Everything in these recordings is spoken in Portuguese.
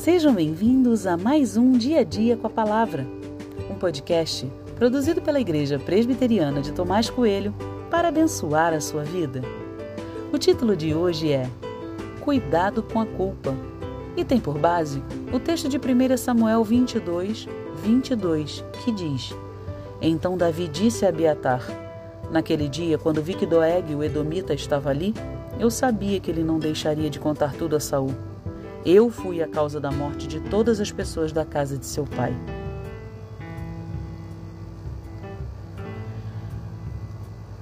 Sejam bem-vindos a mais um Dia a Dia com a Palavra, um podcast produzido pela Igreja Presbiteriana de Tomás Coelho para abençoar a sua vida. O título de hoje é Cuidado com a Culpa e tem por base o texto de 1 Samuel 22, 22, que diz: Então Davi disse a Abiatar: Naquele dia, quando vi que Doeg, o Edomita, estava ali, eu sabia que ele não deixaria de contar tudo a Saul. Eu fui a causa da morte de todas as pessoas da casa de seu pai.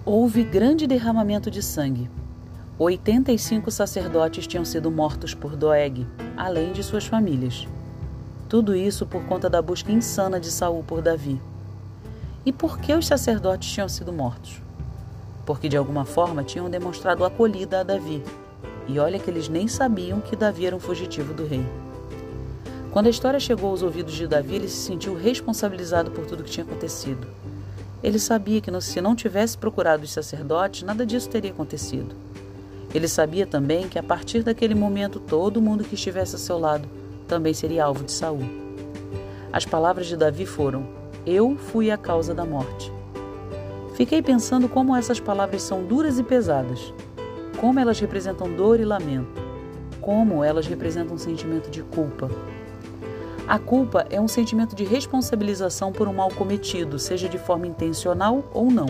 Houve grande derramamento de sangue. 85 sacerdotes tinham sido mortos por Doeg, além de suas famílias. Tudo isso por conta da busca insana de Saul por Davi. E por que os sacerdotes tinham sido mortos? Porque de alguma forma tinham demonstrado acolhida a Davi, e olha que eles nem sabiam que Davi era um fugitivo do rei. Quando a história chegou aos ouvidos de Davi, ele se sentiu responsabilizado por tudo que tinha acontecido. Ele sabia que se não tivesse procurado os sacerdotes, nada disso teria acontecido. Ele sabia também que a partir daquele momento todo mundo que estivesse a seu lado também seria alvo de Saul. As palavras de Davi foram: Eu fui a causa da morte. Fiquei pensando como essas palavras são duras e pesadas como elas representam dor e lamento, como elas representam um sentimento de culpa. A culpa é um sentimento de responsabilização por um mal cometido, seja de forma intencional ou não.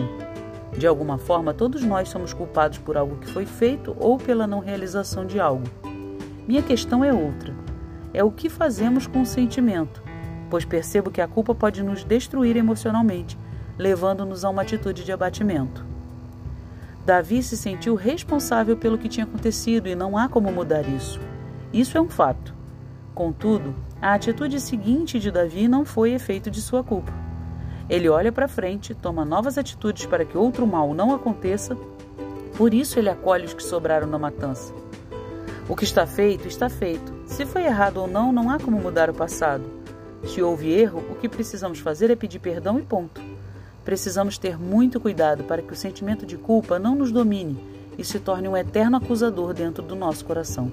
De alguma forma, todos nós somos culpados por algo que foi feito ou pela não realização de algo. Minha questão é outra: é o que fazemos com o sentimento, pois percebo que a culpa pode nos destruir emocionalmente, levando-nos a uma atitude de abatimento. Davi se sentiu responsável pelo que tinha acontecido e não há como mudar isso. Isso é um fato. Contudo, a atitude seguinte de Davi não foi efeito de sua culpa. Ele olha para frente, toma novas atitudes para que outro mal não aconteça, por isso ele acolhe os que sobraram na matança. O que está feito, está feito. Se foi errado ou não, não há como mudar o passado. Se houve erro, o que precisamos fazer é pedir perdão e ponto. Precisamos ter muito cuidado para que o sentimento de culpa não nos domine e se torne um eterno acusador dentro do nosso coração.